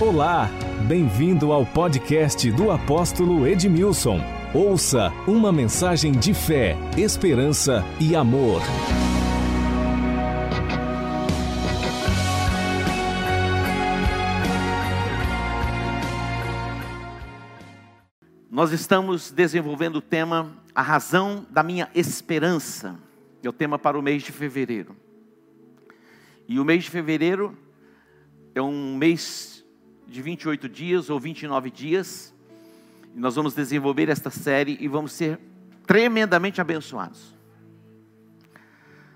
Olá, bem-vindo ao podcast do apóstolo Edmilson. Ouça uma mensagem de fé, esperança e amor. Nós estamos desenvolvendo o tema A Razão da Minha Esperança. É o tema para o mês de fevereiro. E o mês de fevereiro é um mês de 28 dias ou 29 dias. E nós vamos desenvolver esta série e vamos ser tremendamente abençoados.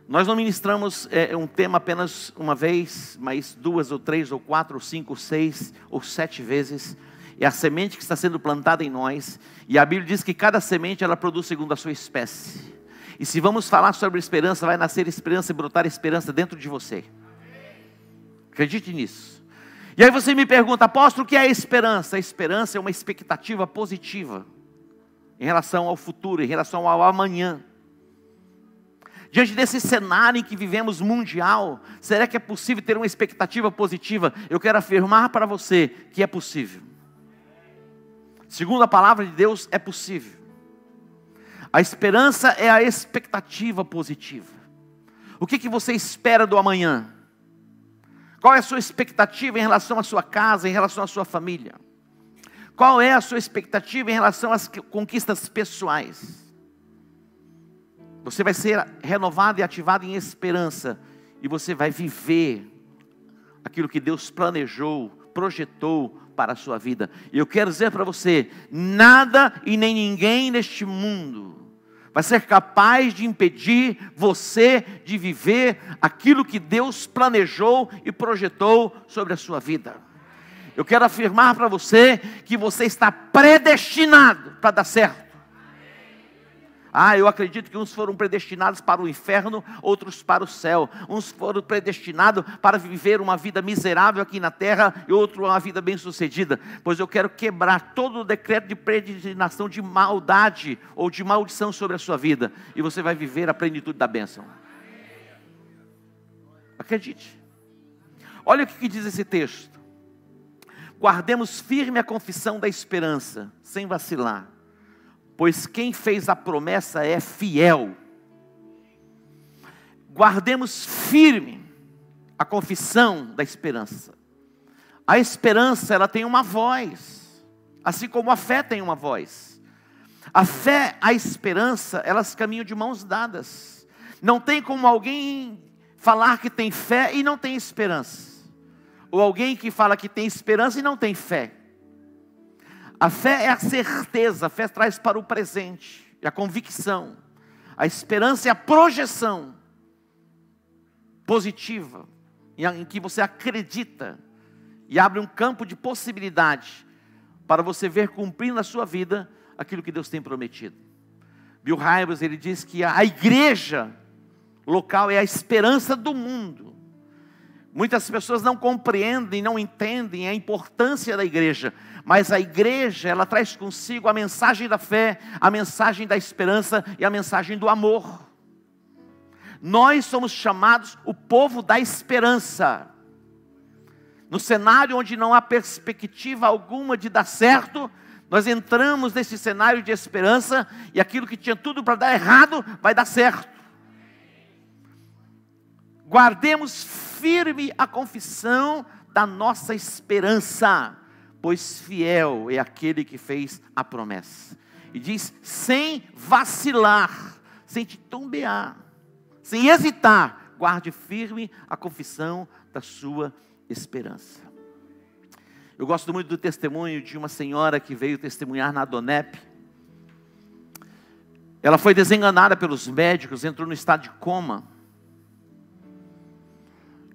Nós não ministramos é, um tema apenas uma vez, mas duas ou três ou quatro ou cinco ou seis ou sete vezes é a semente que está sendo plantada em nós, e a Bíblia diz que cada semente ela produz segundo a sua espécie. E se vamos falar sobre esperança, vai nascer esperança e brotar esperança dentro de você. Acredite nisso. E aí você me pergunta, apóstolo, o que é esperança? A esperança é uma expectativa positiva em relação ao futuro, em relação ao amanhã. Diante desse cenário em que vivemos mundial, será que é possível ter uma expectativa positiva? Eu quero afirmar para você que é possível. Segundo a palavra de Deus, é possível. A esperança é a expectativa positiva. O que, que você espera do amanhã? Qual é a sua expectativa em relação à sua casa, em relação à sua família? Qual é a sua expectativa em relação às conquistas pessoais? Você vai ser renovado e ativado em esperança, e você vai viver aquilo que Deus planejou, projetou para a sua vida. E eu quero dizer para você: nada e nem ninguém neste mundo vai ser capaz de impedir você de viver aquilo que Deus planejou e projetou sobre a sua vida. Eu quero afirmar para você que você está predestinado para dar certo. Ah, eu acredito que uns foram predestinados para o inferno, outros para o céu. Uns foram predestinados para viver uma vida miserável aqui na terra e outro uma vida bem-sucedida. Pois eu quero quebrar todo o decreto de predestinação de maldade ou de maldição sobre a sua vida e você vai viver a plenitude da bênção. Acredite. Olha o que diz esse texto. Guardemos firme a confissão da esperança, sem vacilar pois quem fez a promessa é fiel. Guardemos firme a confissão da esperança. A esperança, ela tem uma voz, assim como a fé tem uma voz. A fé, a esperança, elas caminham de mãos dadas. Não tem como alguém falar que tem fé e não tem esperança. Ou alguém que fala que tem esperança e não tem fé. A fé é a certeza, a fé traz para o presente, é a convicção. A esperança é a projeção positiva, em que você acredita e abre um campo de possibilidade para você ver cumprir na sua vida aquilo que Deus tem prometido. Bill Hybels, ele diz que a igreja local é a esperança do mundo. Muitas pessoas não compreendem, não entendem a importância da igreja, mas a igreja, ela traz consigo a mensagem da fé, a mensagem da esperança e a mensagem do amor. Nós somos chamados o povo da esperança. No cenário onde não há perspectiva alguma de dar certo, nós entramos nesse cenário de esperança e aquilo que tinha tudo para dar errado vai dar certo. Guardemos firme a confissão da nossa esperança, pois fiel é aquele que fez a promessa. E diz: sem vacilar, sem titubear, sem hesitar, guarde firme a confissão da sua esperança. Eu gosto muito do testemunho de uma senhora que veio testemunhar na Donep. Ela foi desenganada pelos médicos, entrou no estado de coma.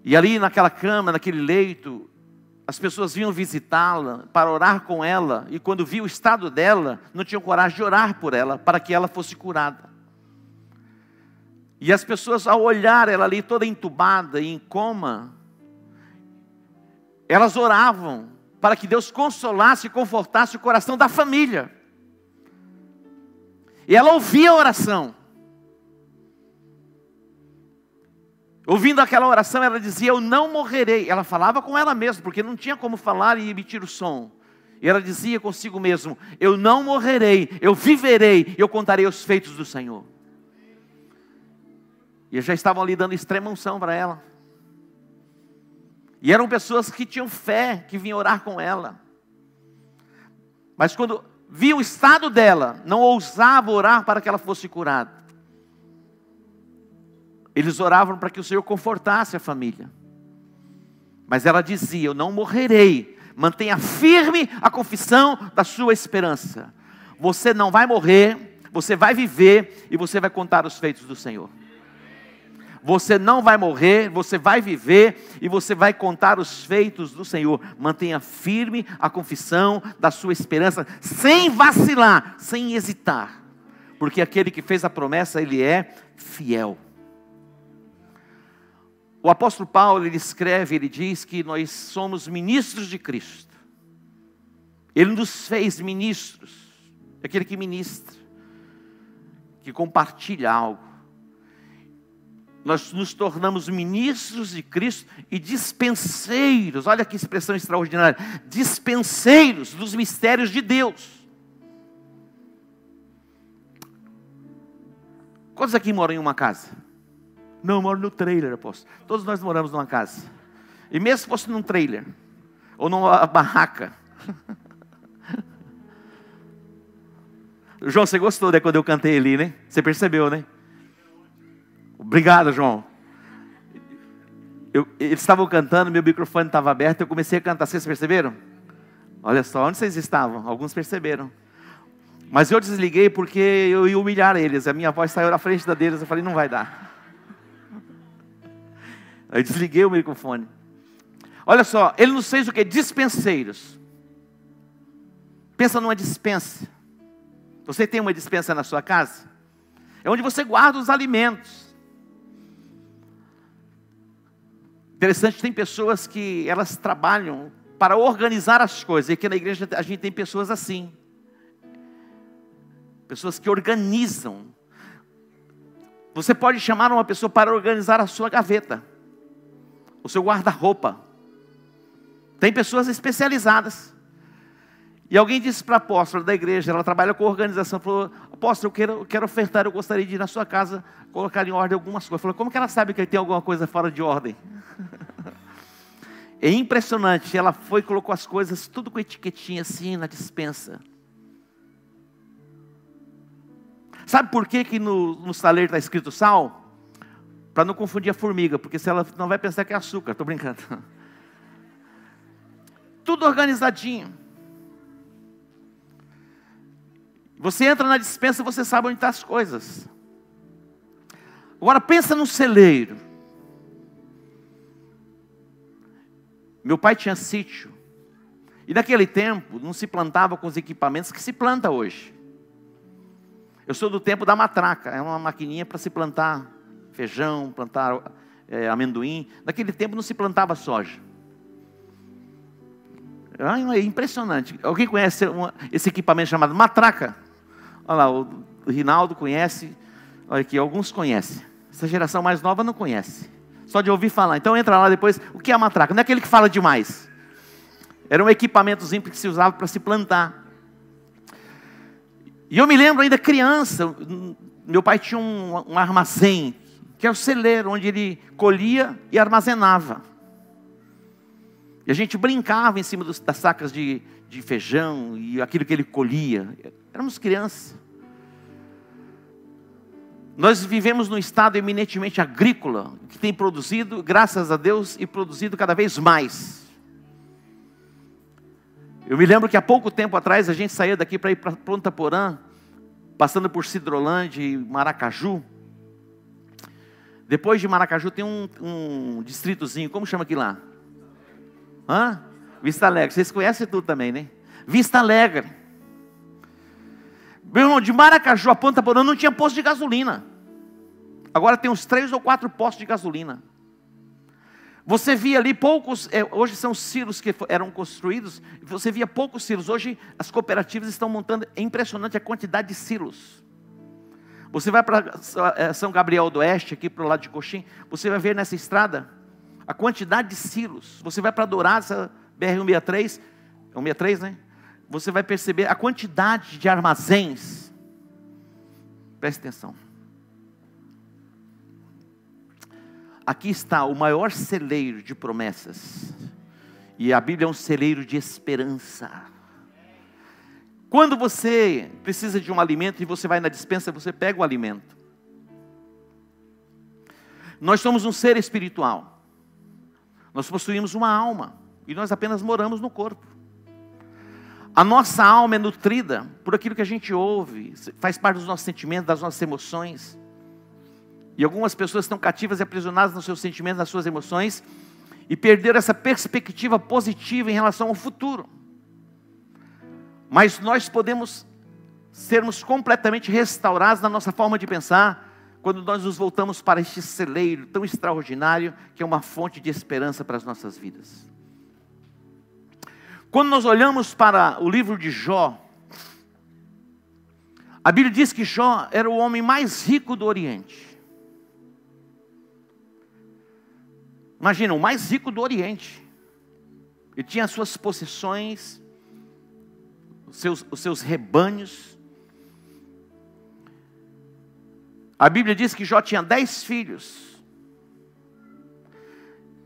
E ali naquela cama, naquele leito, as pessoas vinham visitá-la para orar com ela, e quando viu o estado dela, não tinham coragem de orar por ela, para que ela fosse curada. E as pessoas, ao olhar ela ali toda entubada e em coma, elas oravam para que Deus consolasse e confortasse o coração da família. E ela ouvia a oração. Ouvindo aquela oração, ela dizia: Eu não morrerei. Ela falava com ela mesma, porque não tinha como falar e emitir o som. E ela dizia consigo mesmo: Eu não morrerei, eu viverei, eu contarei os feitos do Senhor. E já estavam ali dando extrema unção para ela. E eram pessoas que tinham fé, que vinham orar com ela. Mas quando via o estado dela, não ousava orar para que ela fosse curada. Eles oravam para que o Senhor confortasse a família. Mas ela dizia: Eu não morrerei. Mantenha firme a confissão da sua esperança. Você não vai morrer, você vai viver e você vai contar os feitos do Senhor. Você não vai morrer, você vai viver e você vai contar os feitos do Senhor. Mantenha firme a confissão da sua esperança, sem vacilar, sem hesitar, porque aquele que fez a promessa, ele é fiel. O apóstolo Paulo, ele escreve, ele diz que nós somos ministros de Cristo. Ele nos fez ministros, aquele que ministra, que compartilha algo nós nos tornamos ministros de Cristo e dispenseiros, olha que expressão extraordinária, dispenseiros dos mistérios de Deus. Quantos aqui moram em uma casa? Não, eu moro no trailer, apóstolo. Todos nós moramos numa casa. E mesmo se fosse num trailer, ou numa barraca. João, você gostou, né, quando eu cantei ali, né? Você percebeu, né? Obrigado, João. Eu, eles estavam cantando, meu microfone estava aberto, eu comecei a cantar. Vocês perceberam? Olha só, onde vocês estavam? Alguns perceberam. Mas eu desliguei porque eu ia humilhar eles. A minha voz saiu na frente da deles. Eu falei, não vai dar. Eu desliguei o microfone. Olha só, ele nos fez o que? Dispenseiros. Pensa numa dispensa. Você tem uma dispensa na sua casa? É onde você guarda os alimentos. Interessante, tem pessoas que elas trabalham para organizar as coisas. E aqui na igreja a gente tem pessoas assim. Pessoas que organizam. Você pode chamar uma pessoa para organizar a sua gaveta, o seu guarda-roupa. Tem pessoas especializadas. E alguém disse para a apóstola da igreja, ela trabalha com organização, falou, apóstolo, eu quero, eu quero ofertar, eu gostaria de ir na sua casa, colocar em ordem algumas coisas. Falou, como que ela sabe que tem alguma coisa fora de ordem? É impressionante, ela foi e colocou as coisas tudo com etiquetinha assim na dispensa. Sabe por que, que no, no saleiro está escrito sal? Para não confundir a formiga, porque se ela não vai pensar que é açúcar, estou brincando. Tudo organizadinho. Você entra na dispensa, você sabe onde estão tá as coisas. Agora pensa no celeiro. Meu pai tinha sítio. E naquele tempo não se plantava com os equipamentos que se planta hoje. Eu sou do tempo da matraca, é uma maquininha para se plantar feijão, plantar é, amendoim. Naquele tempo não se plantava soja. É impressionante. Alguém conhece esse equipamento chamado matraca? Olha lá, o Rinaldo conhece. Olha aqui, alguns conhecem. Essa geração mais nova não conhece. Só de ouvir falar. Então entra lá depois. O que é a matraca? Não é aquele que fala demais. Era um equipamentozinho que se usava para se plantar. E eu me lembro ainda criança, meu pai tinha um, um armazém, que era o celeiro, onde ele colhia e armazenava. E a gente brincava em cima dos, das sacas de, de feijão e aquilo que ele colhia. Éramos crianças. Nós vivemos num estado eminentemente agrícola, que tem produzido, graças a Deus, e produzido cada vez mais. Eu me lembro que há pouco tempo atrás a gente saía daqui para ir para Ponta Porã, passando por Cidrolândia e Maracaju. Depois de Maracaju tem um, um distritozinho, como chama aqui lá? Hã? Vista Alegre. Vocês conhecem tudo também, né? Vista Alegre. Meu irmão, de Maracaju a Ponta Porã não tinha posto de gasolina. Agora tem uns três ou quatro postos de gasolina. Você via ali poucos, é, hoje são silos que eram construídos, você via poucos silos. Hoje as cooperativas estão montando, é impressionante a quantidade de silos. Você vai para eh, São Gabriel do Oeste, aqui para o lado de Coxim, você vai ver nessa estrada a quantidade de silos. Você vai para Dourado, BR-163, 163, né? Você vai perceber a quantidade de armazéns. Preste atenção. Aqui está o maior celeiro de promessas. E a Bíblia é um celeiro de esperança. Quando você precisa de um alimento e você vai na dispensa, você pega o alimento. Nós somos um ser espiritual. Nós possuímos uma alma e nós apenas moramos no corpo. A nossa alma é nutrida por aquilo que a gente ouve, faz parte dos nossos sentimentos, das nossas emoções. E algumas pessoas estão cativas e aprisionadas nos seus sentimentos, nas suas emoções, e perderam essa perspectiva positiva em relação ao futuro. Mas nós podemos sermos completamente restaurados na nossa forma de pensar quando nós nos voltamos para este celeiro tão extraordinário que é uma fonte de esperança para as nossas vidas. Quando nós olhamos para o livro de Jó, a Bíblia diz que Jó era o homem mais rico do Oriente. Imagina, o mais rico do Oriente. Ele tinha as suas possessões, os seus, os seus rebanhos. A Bíblia diz que Jó tinha dez filhos.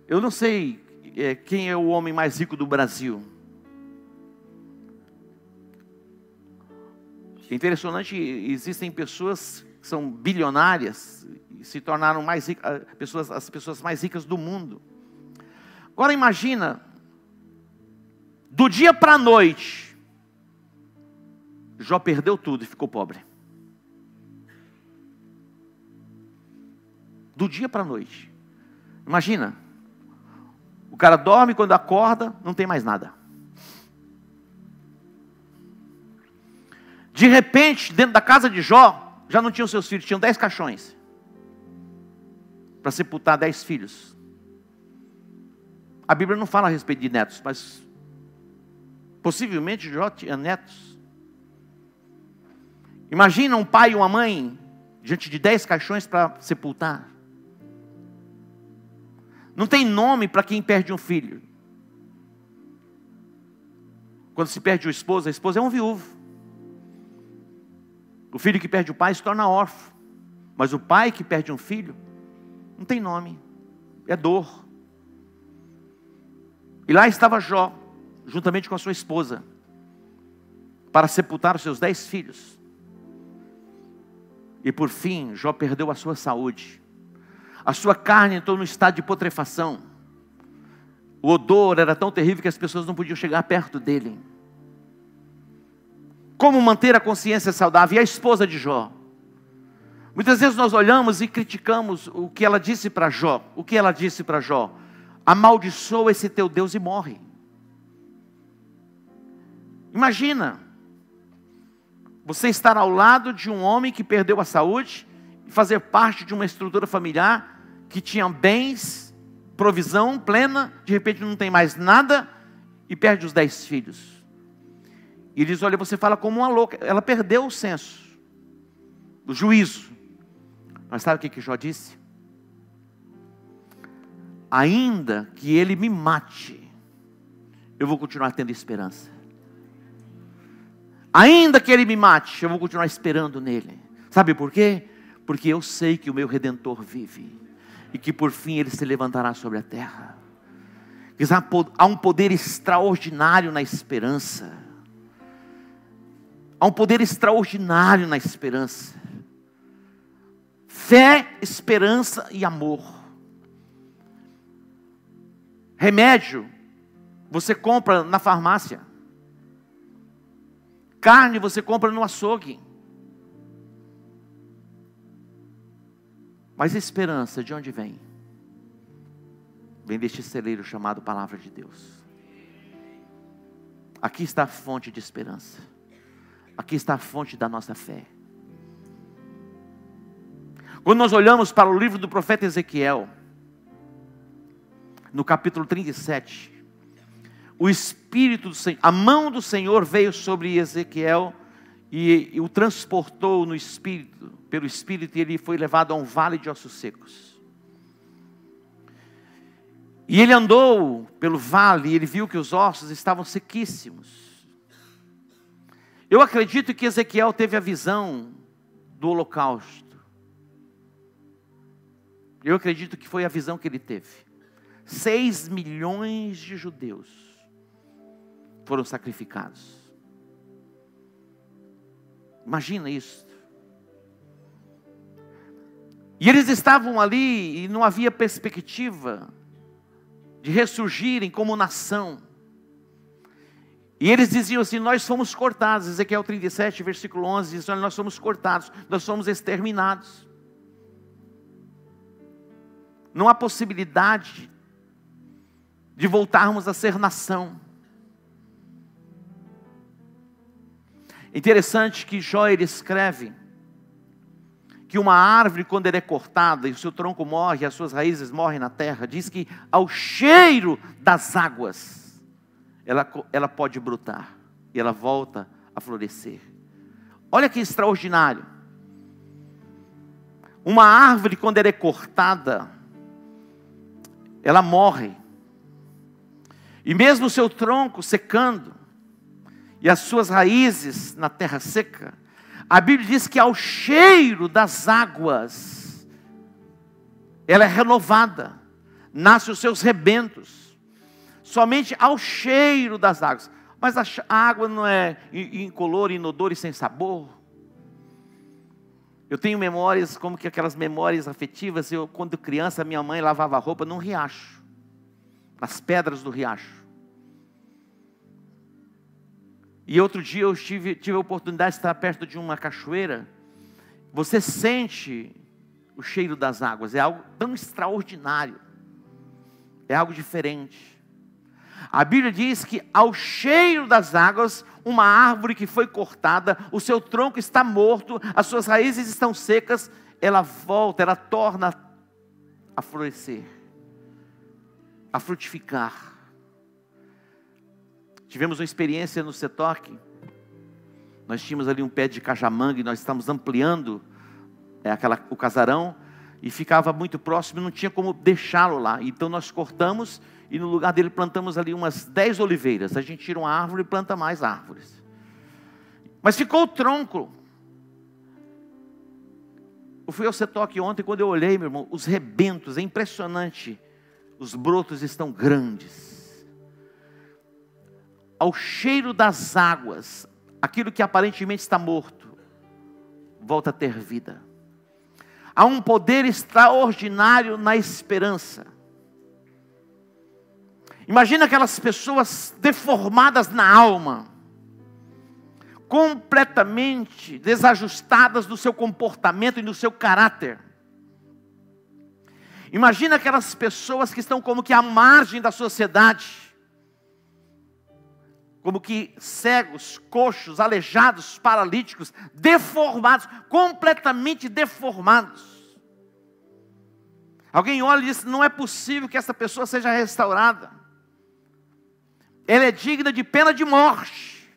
Eu não sei é, quem é o homem mais rico do Brasil. É interessante, existem pessoas que são bilionárias e se tornaram mais ricas, ah, pessoas, as pessoas mais ricas do mundo. Agora imagina, do dia para a noite, Jó perdeu tudo e ficou pobre. Do dia para a noite. Imagina. O cara dorme, quando acorda, não tem mais nada. De repente, dentro da casa de Jó, já não tinham seus filhos, tinham dez caixões. Para sepultar dez filhos. A Bíblia não fala a respeito de netos, mas possivelmente Jó tinha netos. Imagina um pai e uma mãe diante de dez caixões para sepultar. Não tem nome para quem perde um filho. Quando se perde o esposo, a esposa é um viúvo. O filho que perde o pai se torna órfão. Mas o pai que perde um filho, não tem nome. É dor. E lá estava Jó, juntamente com a sua esposa, para sepultar os seus dez filhos. E por fim, Jó perdeu a sua saúde. A sua carne entrou no estado de putrefação. O odor era tão terrível que as pessoas não podiam chegar perto dele. Como manter a consciência saudável? E a esposa de Jó? Muitas vezes nós olhamos e criticamos o que ela disse para Jó. O que ela disse para Jó? Amaldiçoa esse teu Deus e morre. Imagina, você estar ao lado de um homem que perdeu a saúde fazer parte de uma estrutura familiar que tinha bens, provisão plena, de repente não tem mais nada e perde os dez filhos. E diz: Olha, você fala como uma louca. Ela perdeu o senso, o juízo. Mas sabe o que, que Jó disse? Ainda que ele me mate, eu vou continuar tendo esperança. Ainda que ele me mate, eu vou continuar esperando nele. Sabe por quê? Porque eu sei que o meu redentor vive e que por fim ele se levantará sobre a terra. Há um poder extraordinário na esperança. Há um poder extraordinário na esperança. Fé, esperança e amor. Remédio, você compra na farmácia. Carne você compra no açougue. Mas a esperança de onde vem? Vem deste celeiro chamado Palavra de Deus. Aqui está a fonte de esperança. Aqui está a fonte da nossa fé. Quando nós olhamos para o livro do profeta Ezequiel, no capítulo 37, o Espírito do Senhor, a mão do Senhor veio sobre Ezequiel e, e o transportou no espírito, pelo espírito, e ele foi levado a um vale de ossos secos. E ele andou pelo vale e ele viu que os ossos estavam sequíssimos. Eu acredito que Ezequiel teve a visão do holocausto. Eu acredito que foi a visão que ele teve. Seis milhões de judeus foram sacrificados. Imagina isso. E eles estavam ali e não havia perspectiva de ressurgirem como nação. E eles diziam assim: Nós fomos cortados. Ezequiel 37, versículo 11 diz: Nós somos cortados, nós somos exterminados. Não há possibilidade de voltarmos a ser nação. Interessante que Jó ele escreve que uma árvore, quando ela é cortada e o seu tronco morre, as suas raízes morrem na terra, diz que ao cheiro das águas, ela, ela pode brotar e ela volta a florescer. Olha que extraordinário. Uma árvore, quando ela é cortada, ela morre. E mesmo o seu tronco secando, e as suas raízes na terra seca, a Bíblia diz que ao cheiro das águas, ela é renovada, nasce os seus rebentos, somente ao cheiro das águas. Mas a água não é incolor, inodor e sem sabor. Eu tenho memórias, como que aquelas memórias afetivas, eu quando criança, minha mãe lavava roupa num riacho, nas pedras do riacho. E outro dia eu tive, tive a oportunidade de estar perto de uma cachoeira. Você sente o cheiro das águas, é algo tão extraordinário, é algo diferente. A Bíblia diz que ao cheiro das águas, uma árvore que foi cortada, o seu tronco está morto, as suas raízes estão secas, ela volta, ela torna a florescer, a frutificar. Tivemos uma experiência no Setoque. Nós tínhamos ali um pé de cajamanga e nós estávamos ampliando é, aquela, o casarão e ficava muito próximo e não tinha como deixá-lo lá. Então nós cortamos e no lugar dele plantamos ali umas dez oliveiras. A gente tira uma árvore e planta mais árvores. Mas ficou o tronco. Eu fui ao Setoque ontem, quando eu olhei, meu irmão, os rebentos, é impressionante. Os brotos estão grandes ao cheiro das águas, aquilo que aparentemente está morto, volta a ter vida. Há um poder extraordinário na esperança. Imagina aquelas pessoas deformadas na alma, completamente desajustadas no seu comportamento e no seu caráter. Imagina aquelas pessoas que estão como que à margem da sociedade como que cegos, coxos, aleijados, paralíticos, deformados, completamente deformados. Alguém olha e diz: não é possível que essa pessoa seja restaurada. Ela é digna de pena de morte,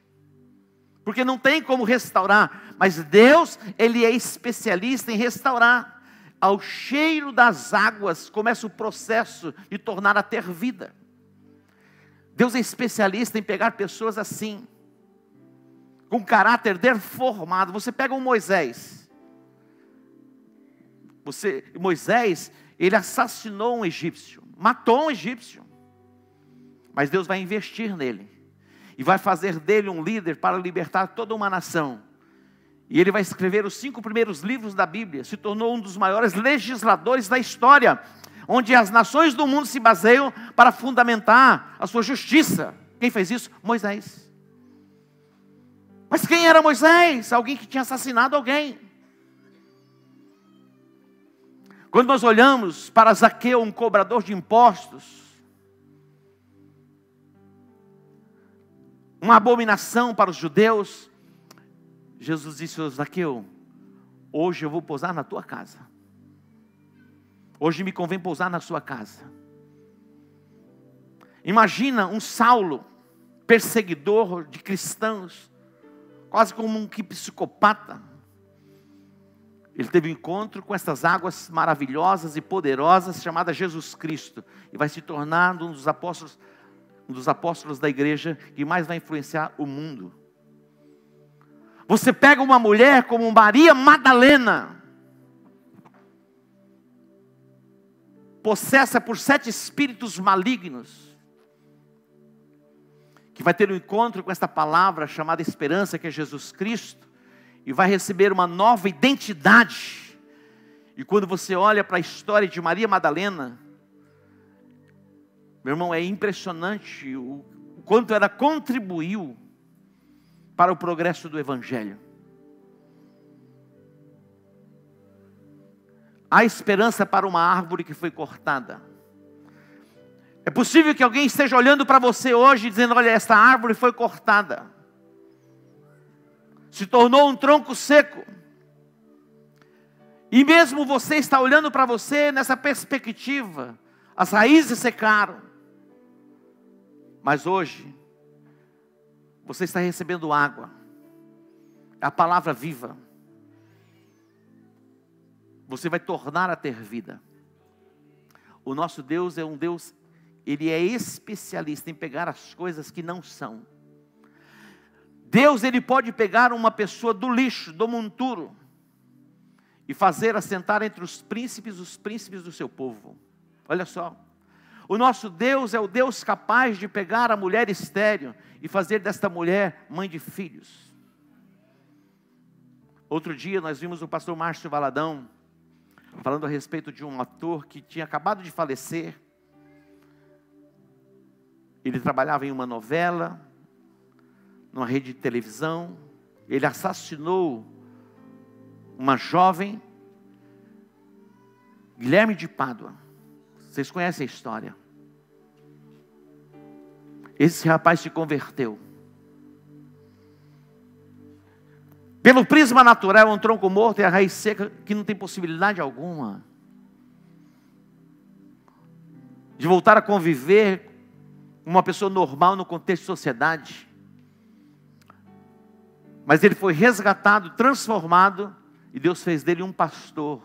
porque não tem como restaurar. Mas Deus, Ele é especialista em restaurar. Ao cheiro das águas começa o processo de tornar a ter vida. Deus é especialista em pegar pessoas assim, com caráter deformado. Você pega um Moisés. Você, Moisés, ele assassinou um egípcio, matou um egípcio. Mas Deus vai investir nele e vai fazer dele um líder para libertar toda uma nação. E ele vai escrever os cinco primeiros livros da Bíblia, se tornou um dos maiores legisladores da história onde as nações do mundo se baseiam para fundamentar a sua justiça. Quem fez isso? Moisés. Mas quem era Moisés? Alguém que tinha assassinado alguém. Quando nós olhamos para Zaqueu, um cobrador de impostos, uma abominação para os judeus, Jesus disse: Zaqueu, hoje eu vou pousar na tua casa. Hoje me convém pousar na sua casa. Imagina um Saulo, perseguidor de cristãos, quase como um psicopata. Ele teve um encontro com essas águas maravilhosas e poderosas chamadas Jesus Cristo e vai se tornar um dos apóstolos, um dos apóstolos da igreja que mais vai influenciar o mundo. Você pega uma mulher como Maria Madalena, possessa por sete espíritos malignos, que vai ter um encontro com esta palavra chamada esperança, que é Jesus Cristo, e vai receber uma nova identidade. E quando você olha para a história de Maria Madalena, meu irmão, é impressionante o, quanto ela contribuiu para o progresso do Evangelho. Há esperança para uma árvore que foi cortada. É possível que alguém esteja olhando para você hoje dizendo: Olha, esta árvore foi cortada, se tornou um tronco seco. E mesmo você está olhando para você nessa perspectiva, as raízes secaram. Mas hoje, você está recebendo água, a palavra viva. Você vai tornar a ter vida. O nosso Deus é um Deus, ele é especialista em pegar as coisas que não são. Deus, ele pode pegar uma pessoa do lixo, do monturo, e fazer assentar entre os príncipes os príncipes do seu povo. Olha só. O nosso Deus é o Deus capaz de pegar a mulher estéreo e fazer desta mulher mãe de filhos. Outro dia nós vimos o pastor Márcio Valadão falando a respeito de um ator que tinha acabado de falecer. Ele trabalhava em uma novela, numa rede de televisão. Ele assassinou uma jovem, Guilherme de Pádua. Vocês conhecem a história. Esse rapaz se converteu. Pelo prisma natural, um tronco morto é a raiz seca que não tem possibilidade alguma de voltar a conviver com uma pessoa normal no contexto de sociedade. Mas ele foi resgatado, transformado, e Deus fez dele um pastor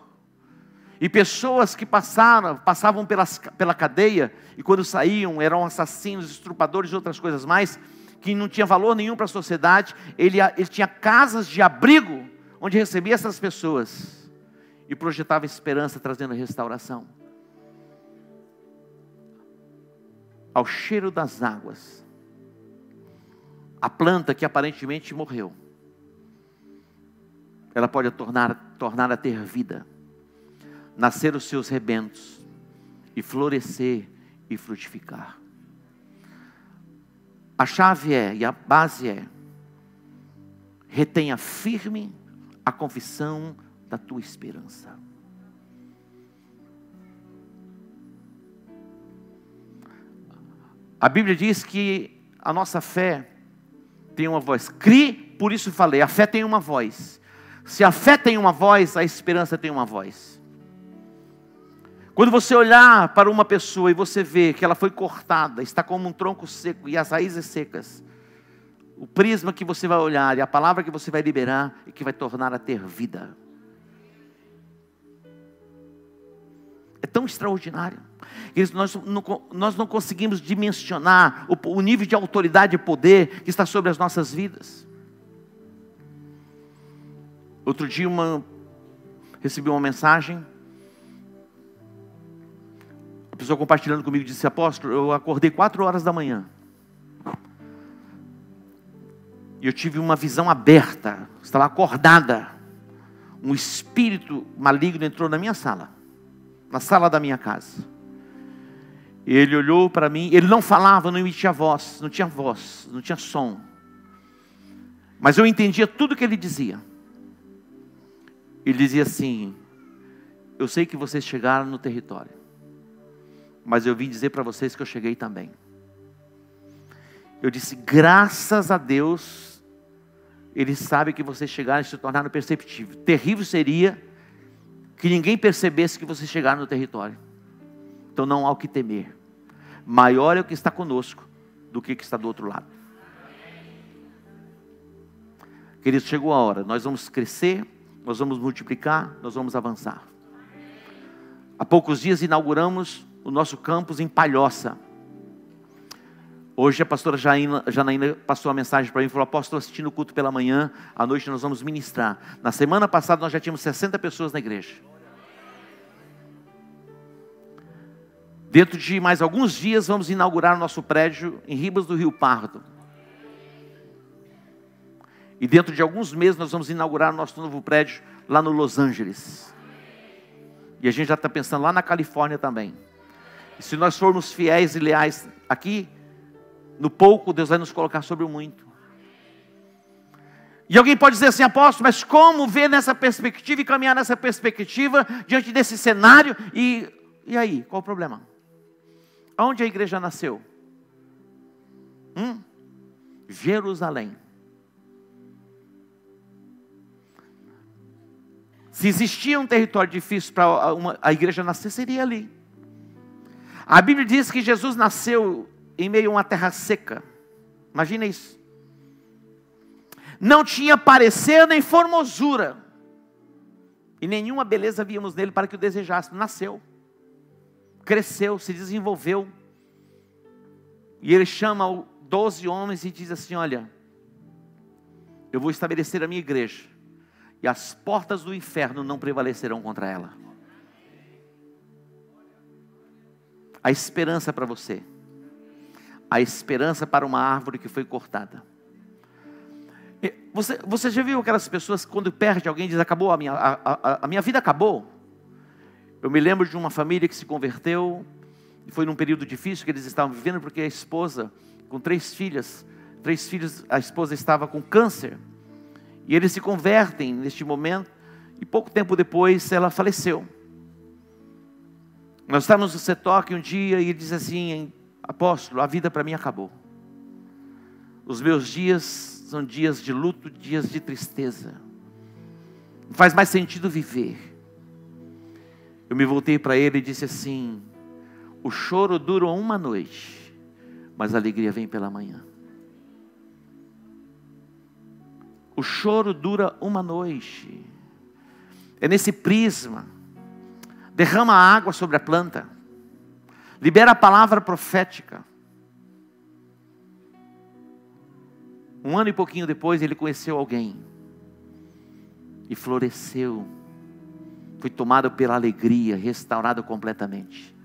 e pessoas que passaram, passavam pelas, pela cadeia e quando saíam eram assassinos, estrupadores e outras coisas mais, que não tinha valor nenhum para a sociedade. Ele, ele tinha casas de abrigo onde recebia essas pessoas e projetava esperança, trazendo restauração. Ao cheiro das águas, a planta que aparentemente morreu, ela pode tornar, tornar a ter vida nascer os seus rebentos e florescer e frutificar. A chave é, e a base é, retenha firme a confissão da tua esperança. A Bíblia diz que a nossa fé tem uma voz. Cri, por isso falei, a fé tem uma voz. Se a fé tem uma voz, a esperança tem uma voz. Quando você olhar para uma pessoa e você vê que ela foi cortada, está como um tronco seco e as raízes secas, o prisma que você vai olhar e a palavra que você vai liberar e que vai tornar a ter vida. É tão extraordinário. Nós não, nós não conseguimos dimensionar o, o nível de autoridade e poder que está sobre as nossas vidas. Outro dia uma, recebi uma mensagem pessoa compartilhando comigo disse: Apóstolo, eu acordei quatro horas da manhã. E eu tive uma visão aberta, estava acordada. Um espírito maligno entrou na minha sala, na sala da minha casa. Ele olhou para mim, ele não falava, não emitia voz, não tinha voz, não tinha som. Mas eu entendia tudo que ele dizia. Ele dizia assim: Eu sei que vocês chegaram no território mas eu vim dizer para vocês que eu cheguei também. Eu disse, graças a Deus, Ele sabe que vocês chegaram e se tornaram perceptíveis. Terrível seria que ninguém percebesse que vocês chegaram no território. Então não há o que temer. Maior é o que está conosco do que o que está do outro lado. Queridos, chegou a hora, nós vamos crescer, nós vamos multiplicar, nós vamos avançar. Há poucos dias inauguramos o nosso campus em Palhoça. Hoje a pastora Janaína, Janaína passou a mensagem para mim e falou: Apóstolo, assistindo o culto pela manhã, à noite nós vamos ministrar. Na semana passada nós já tínhamos 60 pessoas na igreja. Dentro de mais alguns dias vamos inaugurar o nosso prédio em Ribas do Rio Pardo. E dentro de alguns meses nós vamos inaugurar o nosso novo prédio lá no Los Angeles. E a gente já está pensando lá na Califórnia também. Se nós formos fiéis e leais aqui, no pouco, Deus vai nos colocar sobre o muito. E alguém pode dizer assim, apóstolo, mas como ver nessa perspectiva e caminhar nessa perspectiva diante desse cenário? E, e aí, qual o problema? Onde a igreja nasceu? Hum? Jerusalém. Se existia um território difícil para a igreja nascer, seria ali. A Bíblia diz que Jesus nasceu em meio a uma terra seca. Imagina isso. Não tinha parecer nem formosura. E nenhuma beleza víamos nele para que o desejasse. Nasceu. Cresceu, se desenvolveu. E ele chama doze homens e diz assim: Olha, eu vou estabelecer a minha igreja, e as portas do inferno não prevalecerão contra ela. A esperança para você a esperança para uma árvore que foi cortada. Você, você já viu aquelas pessoas quando perde alguém diz acabou a minha, a, a, a minha vida acabou? Eu me lembro de uma família que se converteu e foi num período difícil que eles estavam vivendo porque a esposa com três filhas, três filhos, a esposa estava com câncer e eles se convertem neste momento e pouco tempo depois ela faleceu. Nós estávamos no Setoque um dia e ele diz assim: Apóstolo, a vida para mim acabou. Os meus dias são dias de luto, dias de tristeza. Não faz mais sentido viver. Eu me voltei para ele e disse assim: O choro dura uma noite, mas a alegria vem pela manhã. O choro dura uma noite. É nesse prisma. Derrama água sobre a planta libera a palavra profética. Um ano e pouquinho depois, ele conheceu alguém e floresceu, foi tomado pela alegria, restaurado completamente.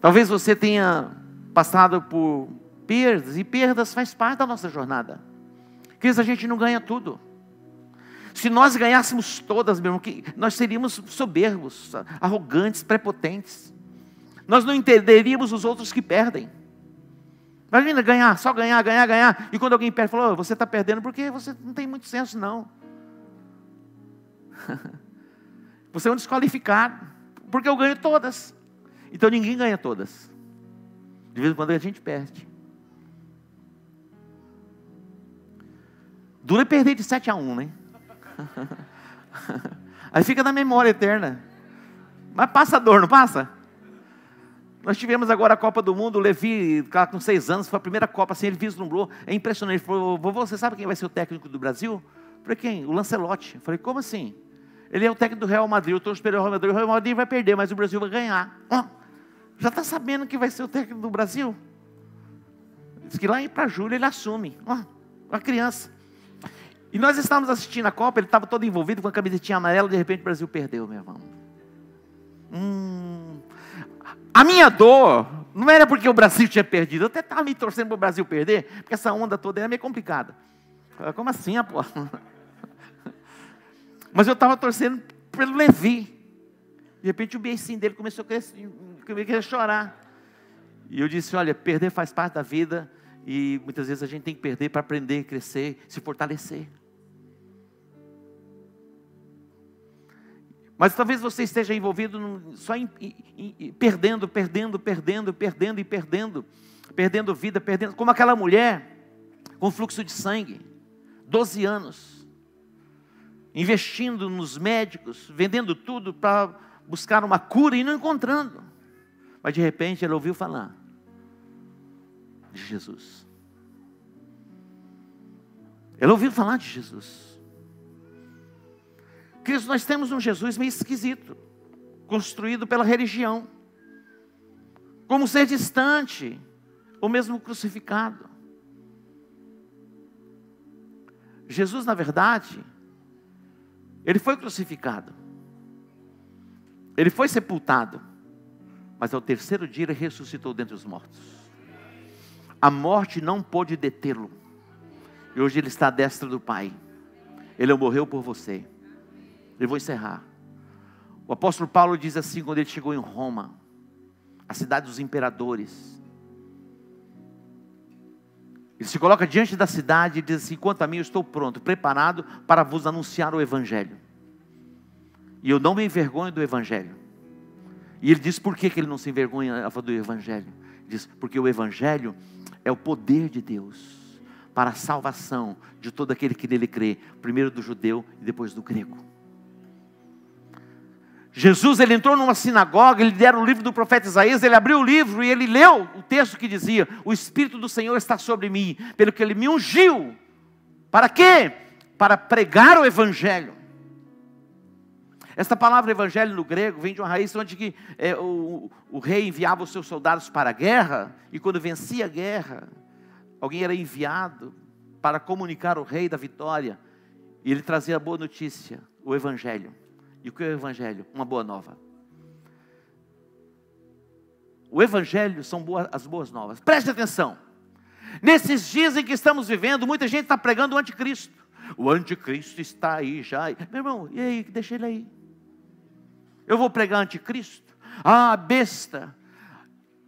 Talvez você tenha passado por perdas, e perdas faz parte da nossa jornada. Queridos, a gente não ganha tudo. Se nós ganhássemos todas, meu irmão, nós seríamos soberbos, arrogantes, prepotentes nós não entenderíamos os outros que perdem. Imagina ganhar, só ganhar, ganhar, ganhar. E quando alguém perde, falou: você está perdendo porque você não tem muito senso, não. você é um desqualificado, porque eu ganho todas. Então ninguém ganha todas. De vez em quando a gente perde. Dura perder de 7 a 1, né? Aí fica na memória eterna. Mas passa dor, não passa? Nós tivemos agora a Copa do Mundo, o Levi, com seis anos, foi a primeira Copa, assim, ele vislumbrou, é impressionante. Ele falou, vovô, você sabe quem vai ser o técnico do Brasil? Eu falei, quem? O Lancelotti. Eu falei, como assim? Ele é o técnico do Real Madrid, eu estou esperando o Real Madrid, o Real Madrid vai perder, mas o Brasil vai ganhar. Já está sabendo que vai ser o técnico do Brasil? Diz que lá para julho ele assume. Uma criança. E nós estávamos assistindo a Copa, ele estava todo envolvido com a camisetinha amarela, de repente o Brasil perdeu, meu irmão. Hum, a minha dor não era porque o Brasil tinha perdido. Eu até estava me torcendo para o Brasil perder, porque essa onda toda era meio complicada. Como assim, apóstolo? Mas eu estava torcendo pelo Levi. De repente o beicinho dele começou a crescer, a chorar. E eu disse: olha, perder faz parte da vida. E muitas vezes a gente tem que perder para aprender, crescer, se fortalecer. Mas talvez você esteja envolvido só em, em, em, perdendo, perdendo, perdendo, perdendo e perdendo, perdendo vida, perdendo, como aquela mulher com fluxo de sangue, 12 anos, investindo nos médicos, vendendo tudo para buscar uma cura e não encontrando. Mas de repente ela ouviu falar de Jesus. Ela ouviu falar de Jesus. Cristo, nós temos um Jesus meio esquisito, construído pela religião, como ser distante, ou mesmo crucificado. Jesus, na verdade, ele foi crucificado, ele foi sepultado, mas ao terceiro dia ele ressuscitou dentre os mortos. A morte não pôde detê-lo, e hoje ele está à destra do Pai. Ele morreu por você. Eu vou encerrar. O apóstolo Paulo diz assim quando ele chegou em Roma, a cidade dos imperadores. Ele se coloca diante da cidade e diz assim: quanto a mim, eu estou pronto, preparado para vos anunciar o Evangelho. E eu não me envergonho do Evangelho. E ele diz por que, que ele não se envergonha do Evangelho? Ele diz, porque o Evangelho é o poder de Deus para a salvação de todo aquele que nele crê, primeiro do judeu e depois do grego. Jesus ele entrou numa sinagoga, ele deram o livro do profeta Isaías, ele abriu o livro e ele leu o texto que dizia: O Espírito do Senhor está sobre mim, pelo que ele me ungiu. Para quê? Para pregar o Evangelho. Esta palavra evangelho no grego vem de uma raiz onde que, é, o, o rei enviava os seus soldados para a guerra, e quando vencia a guerra, alguém era enviado para comunicar o rei da vitória, e ele trazia a boa notícia, o evangelho. E o que é o Evangelho? Uma boa nova. O Evangelho são boas, as boas novas. Preste atenção. Nesses dias em que estamos vivendo, muita gente está pregando o anticristo. O anticristo está aí já. Meu irmão, e aí? Deixa ele aí. Eu vou pregar anticristo? Ah, besta.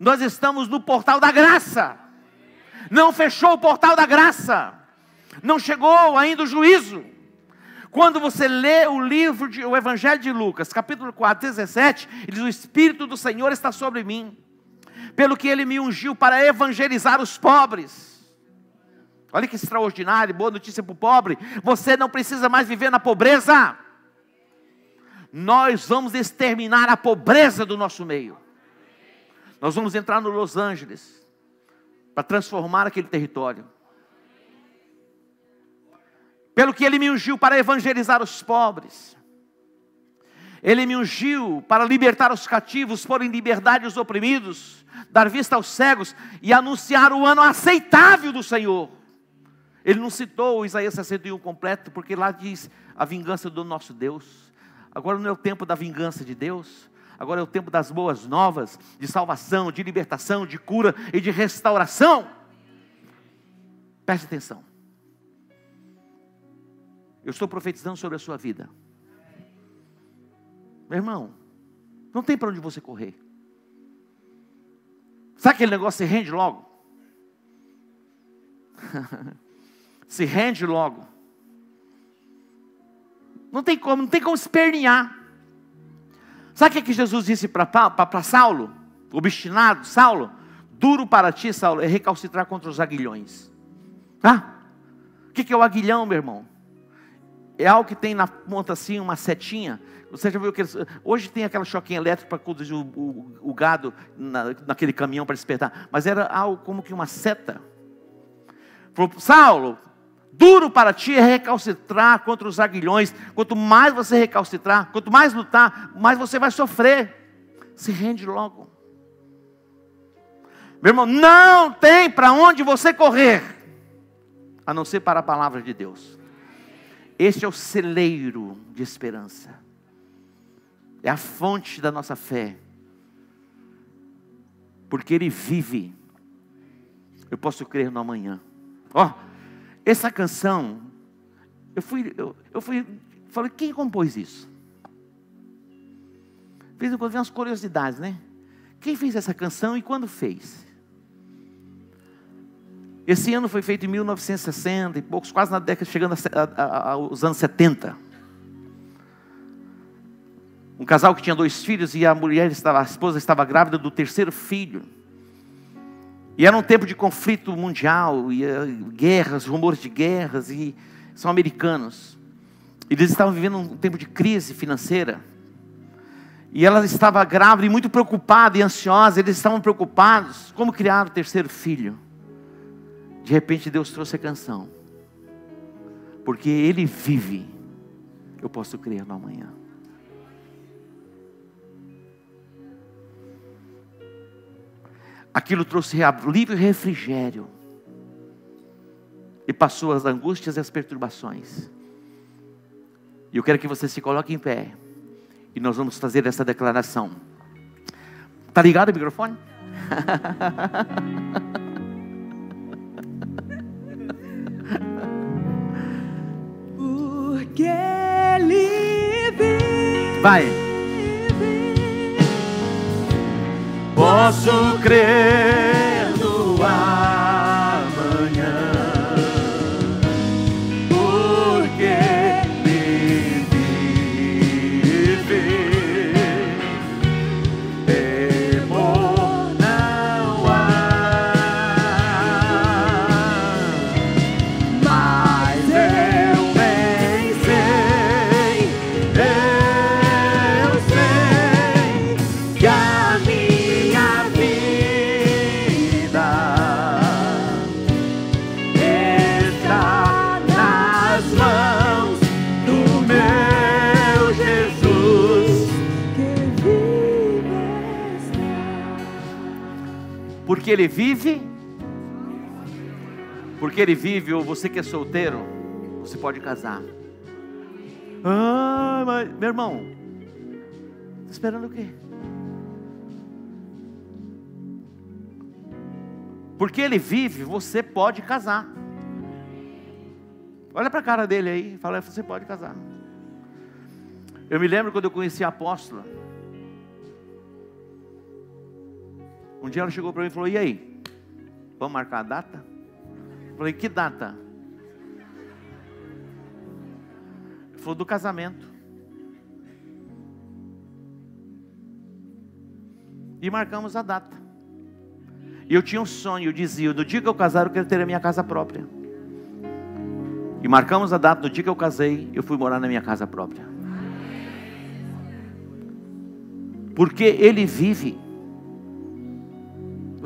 Nós estamos no portal da graça. Não fechou o portal da graça. Não chegou ainda o juízo. Quando você lê o livro, de, o Evangelho de Lucas, capítulo 4, 17, ele diz: O Espírito do Senhor está sobre mim, pelo que ele me ungiu para evangelizar os pobres. Olha que extraordinário, boa notícia para o pobre. Você não precisa mais viver na pobreza. Nós vamos exterminar a pobreza do nosso meio. Nós vamos entrar no Los Angeles para transformar aquele território pelo que ele me ungiu para evangelizar os pobres. Ele me ungiu para libertar os cativos, pôr em liberdade os oprimidos, dar vista aos cegos e anunciar o ano aceitável do Senhor. Ele não citou Isaías 61 completo, porque lá diz a vingança do nosso Deus. Agora não é o tempo da vingança de Deus, agora é o tempo das boas novas, de salvação, de libertação, de cura e de restauração. Preste atenção. Eu estou profetizando sobre a sua vida. Meu irmão, não tem para onde você correr. Sabe aquele negócio se rende logo? se rende logo. Não tem como, não tem como espernear. Sabe o que, é Jesus disse para Saulo? Obstinado, Saulo, duro para ti, Saulo, é recalcitrar contra os aguilhões. Ah? O que, que é o aguilhão, meu irmão? É algo que tem na ponta assim, uma setinha. Você já viu que hoje tem aquela choquinha elétrica para conduzir o, o, o gado na, naquele caminhão para despertar, mas era algo como que uma seta. Saulo, duro para ti é recalcitrar contra os aguilhões. Quanto mais você recalcitrar, quanto mais lutar, mais você vai sofrer. Se rende logo. Meu irmão, não tem para onde você correr, a não ser para a palavra de Deus. Este é o celeiro de esperança. É a fonte da nossa fé. Porque Ele vive. Eu posso crer no amanhã. Ó, oh, essa canção, eu fui, eu, eu fui, falei, quem compôs isso? Fiz umas curiosidades, né? Quem fez essa canção e quando fez? Esse ano foi feito em 1960 e poucos, quase na década, chegando aos anos 70. Um casal que tinha dois filhos e a mulher estava, a esposa estava grávida do terceiro filho. E era um tempo de conflito mundial, e uh, guerras, rumores de guerras, e são americanos. Eles estavam vivendo um tempo de crise financeira. E ela estava grávida e muito preocupada e ansiosa. Eles estavam preocupados como criar o terceiro filho. De repente Deus trouxe a canção. Porque Ele vive, eu posso crer no amanhã. Aquilo trouxe alívio e refrigério. E passou as angústias e as perturbações. E eu quero que você se coloque em pé. E nós vamos fazer essa declaração. Tá ligado o microfone? Porque ele vive. Vai. Posso crer no amanhã. Porque Ele vive. Porque Ele vive, ou você que é solteiro, você pode casar. Ah, mas, meu irmão, está esperando o quê? Porque Ele vive, você pode casar. Olha para a cara dele aí fala: você pode casar. Eu me lembro quando eu conheci a apóstola. Um dia ela chegou para mim e falou: E aí? Vamos marcar a data? Eu falei: Que data? Ele falou: Do casamento. E marcamos a data. E eu tinha um sonho, eu dizia: No dia que eu casar, eu quero ter a minha casa própria. E marcamos a data, no dia que eu casei, eu fui morar na minha casa própria. Porque Ele vive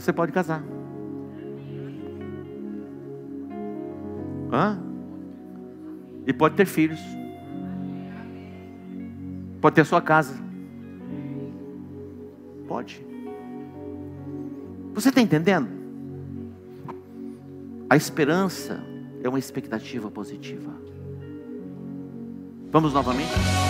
você pode casar. Hã? E pode ter filhos. Pode ter sua casa. Pode. Você está entendendo? A esperança é uma expectativa positiva. Vamos novamente?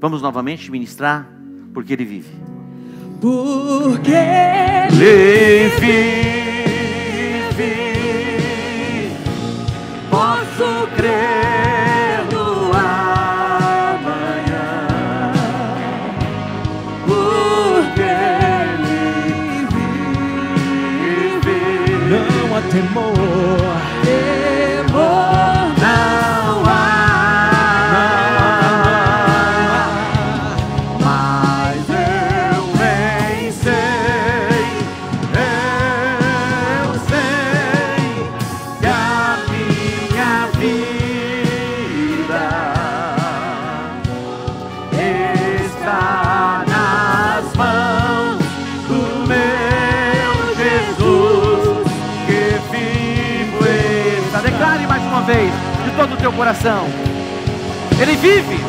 Vamos novamente ministrar, porque Ele vive. Porque Ele vive, coração. Ele vive.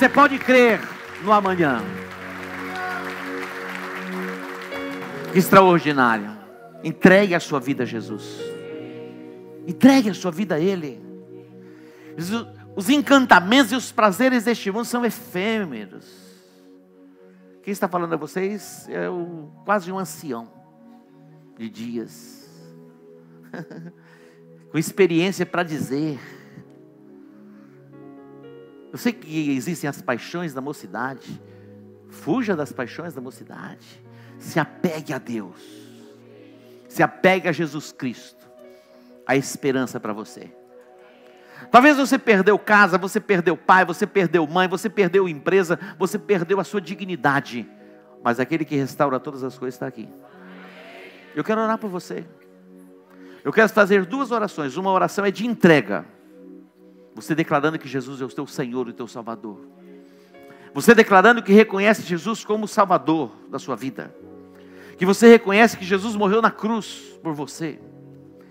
Você pode crer no amanhã. Extraordinário. Entregue a sua vida a Jesus. Entregue a sua vida a Ele. Os encantamentos e os prazeres deste mundo são efêmeros. Quem está falando a vocês é o, quase um ancião de dias. com experiência para dizer. Eu sei que existem as paixões da mocidade. Fuja das paixões da mocidade. Se apegue a Deus. Se apegue a Jesus Cristo. A esperança para você. Talvez você perdeu casa, você perdeu pai, você perdeu mãe, você perdeu empresa, você perdeu a sua dignidade. Mas aquele que restaura todas as coisas está aqui. Eu quero orar por você. Eu quero fazer duas orações. Uma oração é de entrega. Você declarando que Jesus é o teu Senhor e o teu Salvador. Você declarando que reconhece Jesus como Salvador da sua vida. Que você reconhece que Jesus morreu na cruz por você.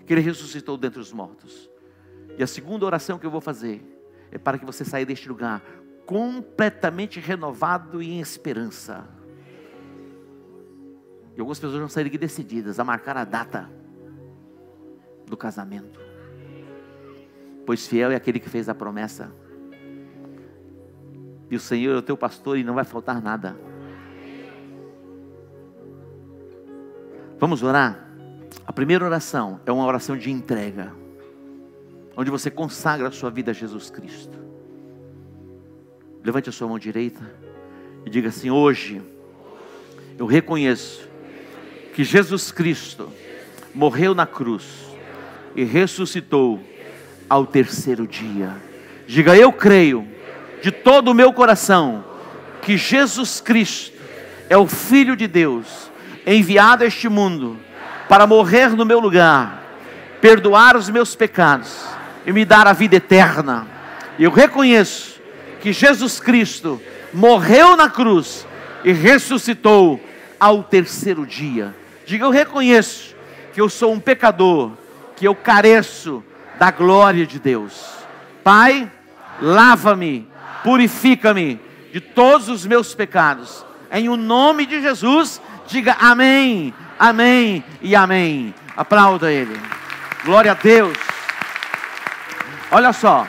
Que Ele ressuscitou dentre os mortos. E a segunda oração que eu vou fazer é para que você saia deste lugar completamente renovado e em esperança. E algumas pessoas vão sair daqui decididas a marcar a data do casamento. Pois fiel é aquele que fez a promessa. E o Senhor é o teu pastor e não vai faltar nada. Vamos orar? A primeira oração é uma oração de entrega, onde você consagra a sua vida a Jesus Cristo. Levante a sua mão direita e diga assim: Hoje eu reconheço que Jesus Cristo morreu na cruz e ressuscitou ao terceiro dia. Diga, eu creio de todo o meu coração que Jesus Cristo é o Filho de Deus, enviado a este mundo para morrer no meu lugar, perdoar os meus pecados e me dar a vida eterna. Eu reconheço que Jesus Cristo morreu na cruz e ressuscitou ao terceiro dia. Diga, eu reconheço que eu sou um pecador, que eu careço da glória de Deus. Pai, lava-me, purifica-me de todos os meus pecados. Em o nome de Jesus, diga amém, amém e amém. Aplauda Ele. Glória a Deus. Olha só.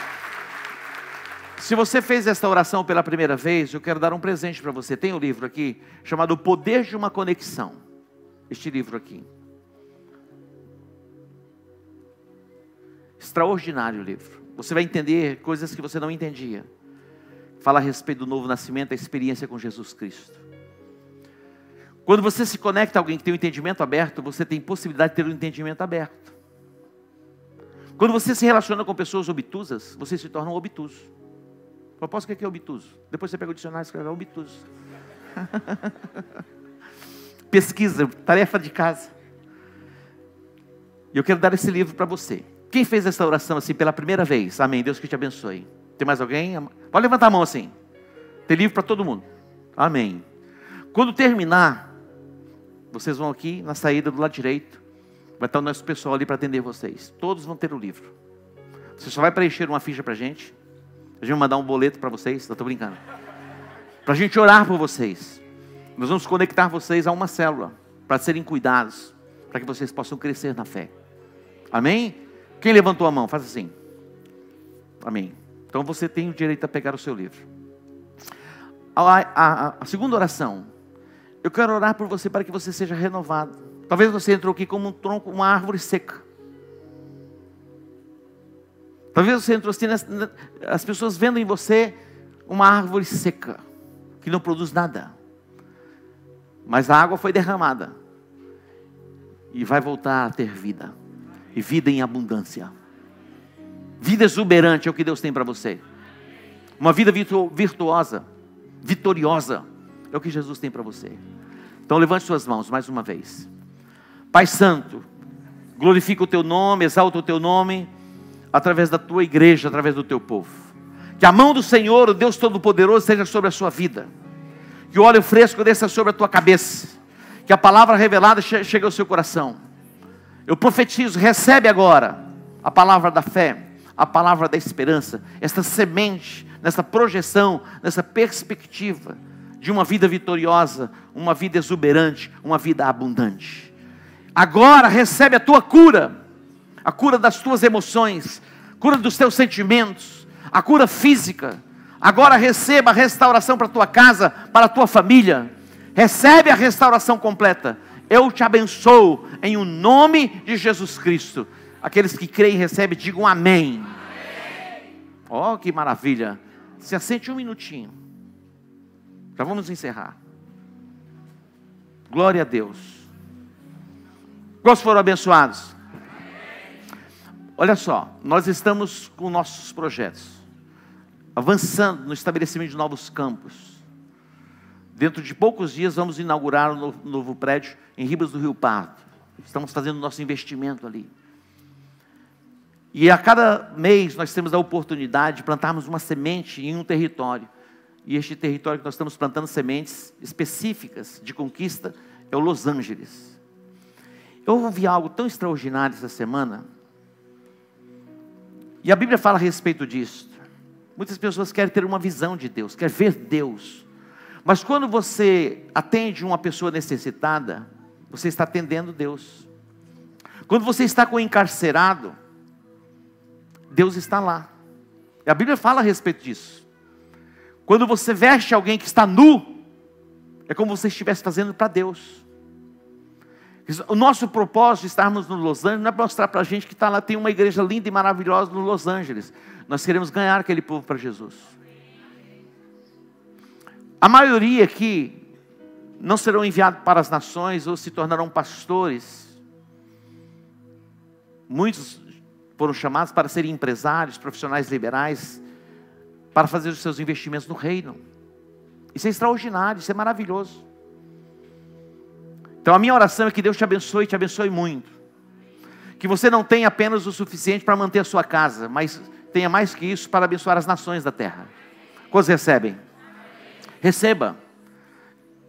Se você fez esta oração pela primeira vez, eu quero dar um presente para você. Tem um livro aqui chamado O Poder de uma Conexão. Este livro aqui. Extraordinário livro. Você vai entender coisas que você não entendia. Fala a respeito do novo nascimento, a experiência com Jesus Cristo. Quando você se conecta a alguém que tem o um entendimento aberto, você tem possibilidade de ter um entendimento aberto. Quando você se relaciona com pessoas obtusas, você se torna um obtuso. Propósito, o que é obtuso? Depois você pega o dicionário e escreve obtuso. Pesquisa, tarefa de casa. E eu quero dar esse livro para você. Quem fez essa oração assim pela primeira vez? Amém. Deus que te abençoe. Tem mais alguém? Pode levantar a mão assim. Tem livro para todo mundo. Amém. Quando terminar, vocês vão aqui na saída do lado direito. Vai estar o nosso pessoal ali para atender vocês. Todos vão ter o livro. Você só vai preencher uma ficha para a gente. A gente vai mandar um boleto para vocês. Eu estou brincando. Para a gente orar por vocês. Nós vamos conectar vocês a uma célula. Para serem cuidados. Para que vocês possam crescer na fé. Amém? Quem levantou a mão? Faz assim. Amém. Então você tem o direito a pegar o seu livro. A, a, a, segunda oração. Eu quero orar por você para que você seja renovado. Talvez você entrou aqui como um tronco, uma árvore seca. Talvez você entrou assim, as pessoas vendo em você uma árvore seca, que não produz nada. Mas a água foi derramada. E vai voltar a ter vida e vida em abundância. Vida exuberante é o que Deus tem para você. Uma vida virtu virtuosa, vitoriosa, é o que Jesus tem para você. Então levante suas mãos mais uma vez. Pai Santo, glorifica o teu nome, exalta o teu nome, através da tua igreja, através do teu povo. Que a mão do Senhor, o Deus Todo-Poderoso, seja sobre a sua vida. Que o óleo fresco desça sobre a tua cabeça. Que a palavra revelada chegue ao seu coração eu profetizo, recebe agora a palavra da fé, a palavra da esperança, esta semente, nessa projeção, nessa perspectiva de uma vida vitoriosa, uma vida exuberante, uma vida abundante. Agora recebe a tua cura, a cura das tuas emoções, cura dos teus sentimentos, a cura física. Agora receba a restauração para a tua casa, para a tua família. Recebe a restauração completa eu te abençoo em o nome de Jesus Cristo. Aqueles que creem e recebem, digam amém. Ó, oh, que maravilha. Se assente um minutinho. Já vamos encerrar. Glória a Deus. Quantos foram abençoados? Olha só, nós estamos com nossos projetos, avançando no estabelecimento de novos campos. Dentro de poucos dias vamos inaugurar um novo, prédio em Ribas do Rio Pardo. Estamos fazendo nosso investimento ali. E a cada mês nós temos a oportunidade de plantarmos uma semente em um território. E este território que nós estamos plantando sementes específicas de conquista é o Los Angeles. Eu ouvi algo tão extraordinário essa semana. E a Bíblia fala a respeito disso. Muitas pessoas querem ter uma visão de Deus, querem ver Deus. Mas quando você atende uma pessoa necessitada, você está atendendo Deus. Quando você está com o encarcerado, Deus está lá. E a Bíblia fala a respeito disso. Quando você veste alguém que está nu, é como você estivesse fazendo para Deus. O nosso propósito de estarmos no Los Angeles não é mostrar para a gente que está lá, tem uma igreja linda e maravilhosa no Los Angeles. Nós queremos ganhar aquele povo para Jesus. A maioria aqui não serão enviados para as nações ou se tornarão pastores. Muitos foram chamados para serem empresários, profissionais liberais, para fazer os seus investimentos no reino. Isso é extraordinário, isso é maravilhoso. Então a minha oração é que Deus te abençoe, te abençoe muito. Que você não tenha apenas o suficiente para manter a sua casa, mas tenha mais que isso para abençoar as nações da terra. Quantos recebem? Receba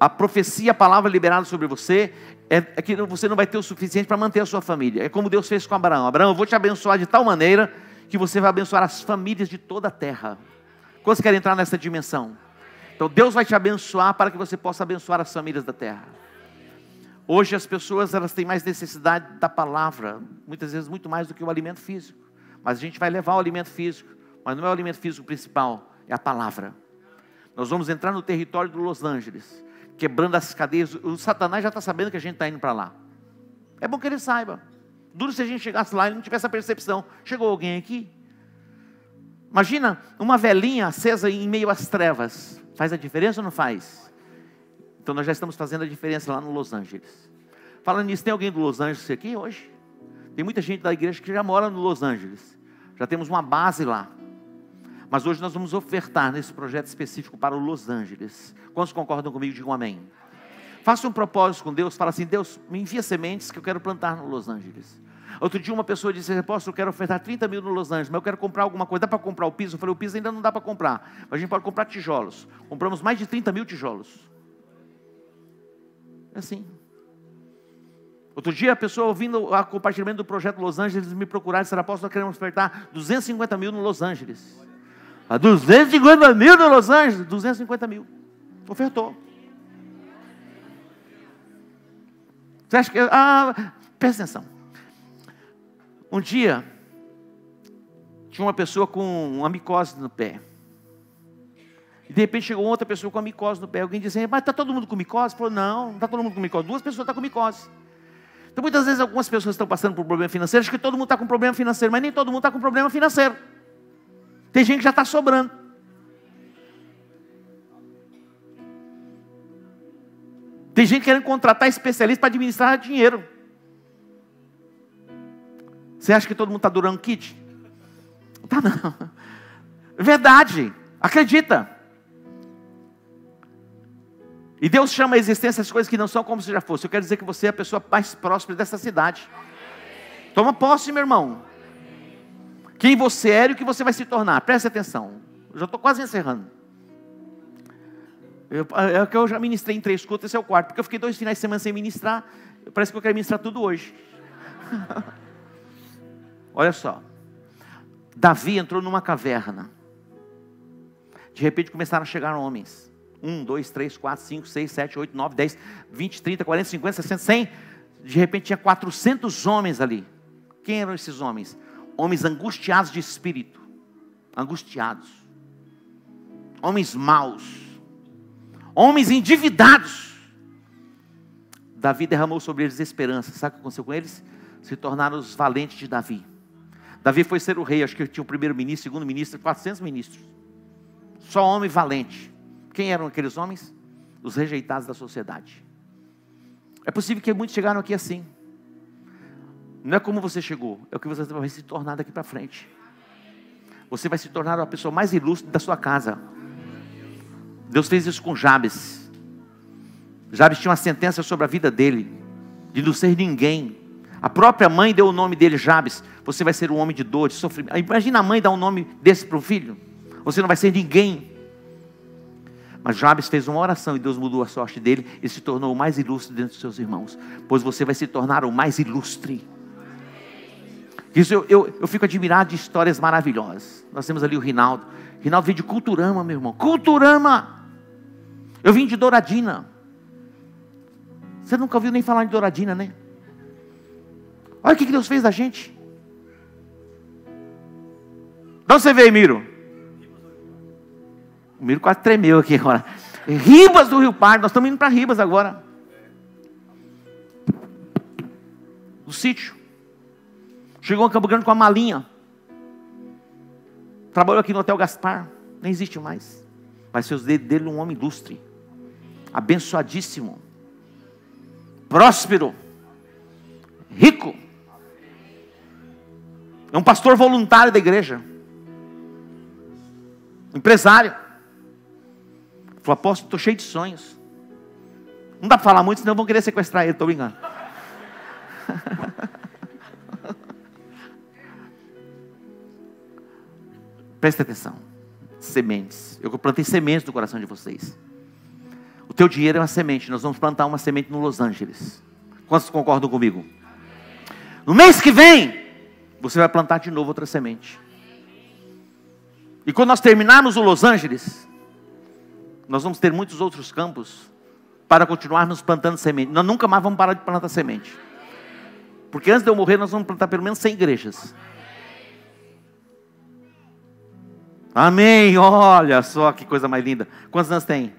a profecia, a palavra liberada sobre você, é, é que você não vai ter o suficiente para manter a sua família. É como Deus fez com Abraão: Abraão, eu vou te abençoar de tal maneira que você vai abençoar as famílias de toda a terra. Quantos querem entrar nessa dimensão? Então Deus vai te abençoar para que você possa abençoar as famílias da terra. Hoje as pessoas elas têm mais necessidade da palavra, muitas vezes muito mais do que o alimento físico. Mas a gente vai levar o alimento físico, mas não é o alimento físico principal, é a palavra. Nós vamos entrar no território do Los Angeles quebrando as cadeias. O Satanás já está sabendo que a gente está indo para lá. É bom que ele saiba. Duro se a gente chegasse lá e não tivesse a percepção. Chegou alguém aqui? Imagina uma velhinha acesa em meio às trevas. Faz a diferença ou não faz? Então nós já estamos fazendo a diferença lá no Los Angeles. Falando nisso, tem alguém do Los Angeles aqui hoje? Tem muita gente da igreja que já mora no Los Angeles. Já temos uma base lá. Mas hoje nós vamos ofertar nesse projeto específico para o Los Angeles. Quantos concordam comigo? Digam amém. Faça um propósito com Deus, fala assim: Deus, me envia sementes que eu quero plantar no Los Angeles. Outro dia uma pessoa disse, apóstolo, eu quero ofertar 30 mil no Los Angeles, mas eu quero comprar alguma coisa. Dá para comprar o piso? Eu falei, o piso ainda não dá para comprar. Mas a gente pode comprar tijolos. Compramos mais de 30 mil tijolos. É assim. Outro dia a pessoa ouvindo o compartilhamento do projeto Los Angeles me procuraram e disseram, apóstolo, nós queremos ofertar 250 mil no Los Angeles. A 250 mil no Los Angeles? 250 mil. Ofertou. Você acha que. Ah, presta atenção. Um dia, tinha uma pessoa com uma micose no pé. E de repente chegou outra pessoa com a micose no pé. Alguém dizendo, mas está todo mundo com micose? Falou, não, não está todo mundo com micose. Duas pessoas estão com micose. Então muitas vezes algumas pessoas estão passando por problema financeiro, acho que todo mundo está com problema financeiro, mas nem todo mundo está com problema financeiro. Tem gente que já está sobrando. Tem gente querendo contratar especialista para administrar dinheiro. Você acha que todo mundo está durando kit? Está não. Verdade. Acredita. E Deus chama a existência as coisas que não são como se já fosse. Eu quero dizer que você é a pessoa mais próspera dessa cidade. Toma posse, meu irmão. Quem você é e o que você vai se tornar. Preste atenção. Eu já estou quase encerrando. Eu, é que eu já ministrei em três cultos, esse é o quarto. Porque eu fiquei dois finais de semana sem ministrar. Parece que eu quero ministrar tudo hoje. Olha só. Davi entrou numa caverna. De repente começaram a chegar homens. Um, dois, três, quatro, cinco, seis, sete, oito, nove, dez, vinte, trinta, quarenta, cinquenta, sessenta, cem. De repente tinha quatrocentos homens ali. Quem eram esses homens? Homens angustiados de espírito. Angustiados. Homens maus. Homens endividados. Davi derramou sobre eles esperança. Sabe o que aconteceu com eles? Se tornaram os valentes de Davi. Davi foi ser o rei, acho que tinha o primeiro ministro, segundo ministro, 400 ministros. Só homem valente. Quem eram aqueles homens? Os rejeitados da sociedade. É possível que muitos chegaram aqui assim. Não é como você chegou, é o que você vai se tornar daqui para frente. Você vai se tornar a pessoa mais ilustre da sua casa. Deus fez isso com Jabes. Jabes tinha uma sentença sobre a vida dele, de não ser ninguém, a própria mãe deu o nome dele, Jabes. Você vai ser um homem de dor, de sofrimento. Imagina a mãe dar um nome desse para o filho. Você não vai ser ninguém. Mas Jabes fez uma oração e Deus mudou a sorte dele e se tornou o mais ilustre dentre os seus irmãos. Pois você vai se tornar o mais ilustre. Isso eu, eu, eu fico admirado de histórias maravilhosas. Nós temos ali o Rinaldo. Rinaldo veio de Culturama, meu irmão. Culturama! Eu vim de Douradina. Você nunca ouviu nem falar de Douradina, né? Olha o que Deus fez da gente. De onde você veio, Miro? O Miro quase tremeu aqui agora. Ribas do Rio Pardo, nós estamos indo para Ribas agora. Do sítio. Chegou em Campo Grande com a malinha. Trabalhou aqui no Hotel Gaspar. Nem existe mais. Mas dedos dele um homem ilustre. Abençoadíssimo. Próspero. Rico. É um pastor voluntário da igreja. Empresário. Falou, apóstolo, estou cheio de sonhos. Não dá para falar muito, senão vão querer sequestrar ele, estou brincando. Preste atenção. Sementes. Eu plantei sementes no coração de vocês. O teu dinheiro é uma semente. Nós vamos plantar uma semente no Los Angeles. Quantos concordam comigo? No mês que vem, você vai plantar de novo outra semente. E quando nós terminarmos o Los Angeles, nós vamos ter muitos outros campos para continuarmos plantando semente. Nós nunca mais vamos parar de plantar semente. Porque antes de eu morrer, nós vamos plantar pelo menos 100 igrejas. Amém. Olha só que coisa mais linda. Quantos anos tem?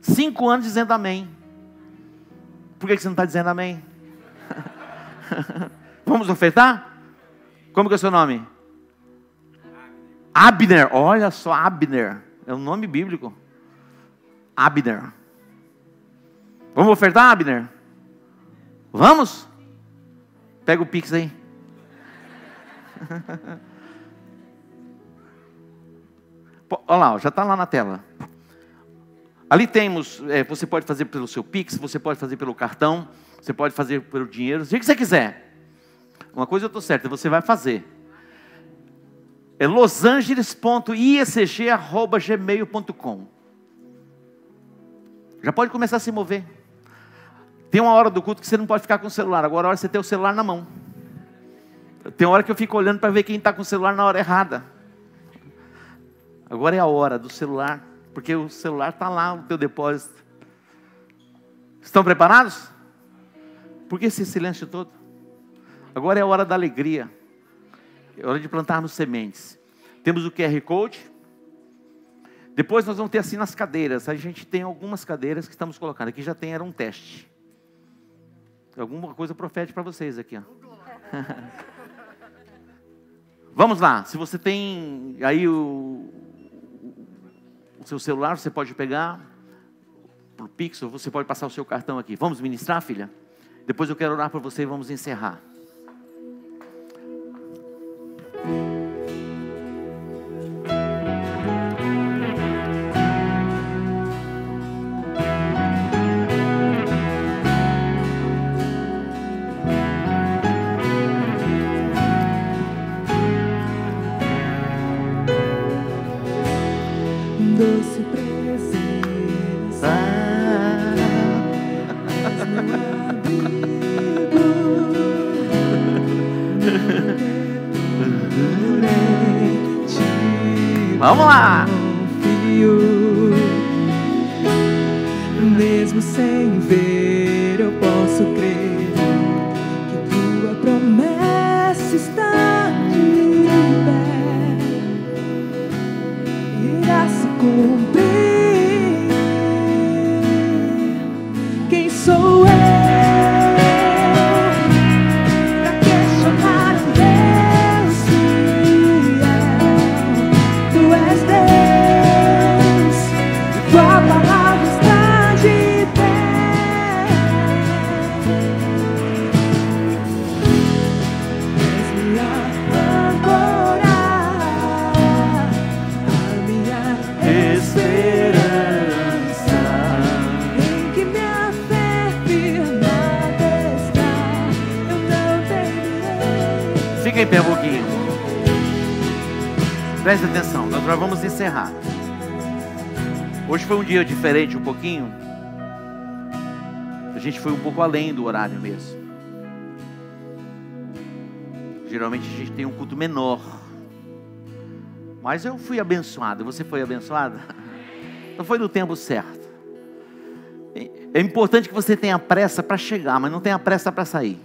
Cinco anos dizendo amém. Por que você não está dizendo amém? Vamos ofertar? Como que é o seu nome? Abner. Olha só, Abner. É um nome bíblico. Abner. Vamos ofertar, Abner? Vamos? Pega o Pix aí. Olha lá, já está lá na tela. Ali temos, é, você pode fazer pelo seu Pix, você pode fazer pelo cartão, você pode fazer pelo dinheiro, o que você quiser. Uma coisa eu estou certa, você vai fazer. É losangeles.isg.gmail.com Já pode começar a se mover. Tem uma hora do culto que você não pode ficar com o celular, agora é hora você ter o celular na mão. Tem hora que eu fico olhando para ver quem está com o celular na hora errada. Agora é a hora do celular, porque o celular está lá, o teu depósito. Estão preparados? Por que esse silêncio todo? Agora é a hora da alegria. É hora de plantarmos sementes. Temos o QR Code. Depois nós vamos ter assim nas cadeiras. A gente tem algumas cadeiras que estamos colocando. Aqui já tem, era um teste. Alguma coisa profética para vocês aqui. Ó. Vamos lá. Se você tem aí o seu celular, você pode pegar por Pix, ou você pode passar o seu cartão aqui. Vamos ministrar, filha? Depois eu quero orar por você e vamos encerrar. Diferente um pouquinho. A gente foi um pouco além do horário mesmo. Geralmente a gente tem um culto menor. Mas eu fui abençoado. Você foi abençoado? Então foi no tempo certo. É importante que você tenha pressa para chegar, mas não tenha pressa para sair.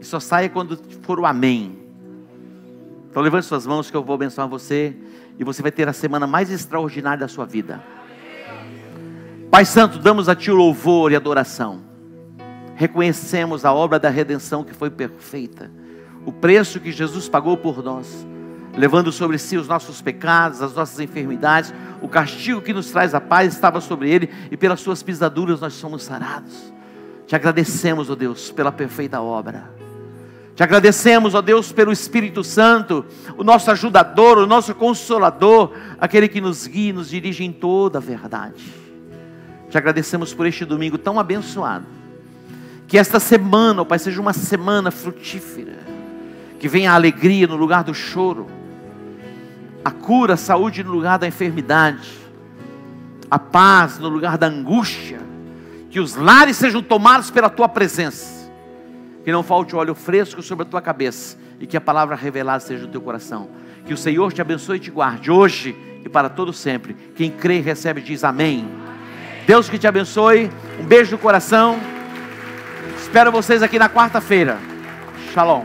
E só saia quando for o amém. Então levante suas mãos que eu vou abençoar você. E você vai ter a semana mais extraordinária da sua vida. Pai Santo, damos a Ti o louvor e adoração. Reconhecemos a obra da redenção que foi perfeita. O preço que Jesus pagou por nós. Levando sobre si os nossos pecados, as nossas enfermidades. O castigo que nos traz a paz estava sobre Ele. E pelas Suas pisaduras nós somos sarados. Te agradecemos, ó oh Deus, pela perfeita obra. Te agradecemos, ó Deus, pelo Espírito Santo, o nosso ajudador, o nosso consolador, aquele que nos guia e nos dirige em toda a verdade. Te agradecemos por este domingo tão abençoado. Que esta semana, ó Pai, seja uma semana frutífera. Que venha a alegria no lugar do choro, a cura, a saúde no lugar da enfermidade, a paz no lugar da angústia. Que os lares sejam tomados pela tua presença que não falte óleo fresco sobre a tua cabeça e que a palavra revelada seja no teu coração. Que o Senhor te abençoe e te guarde hoje e para todo sempre. Quem crê e recebe diz amém. amém. Deus que te abençoe. Um beijo no coração. Espero vocês aqui na quarta-feira. Shalom.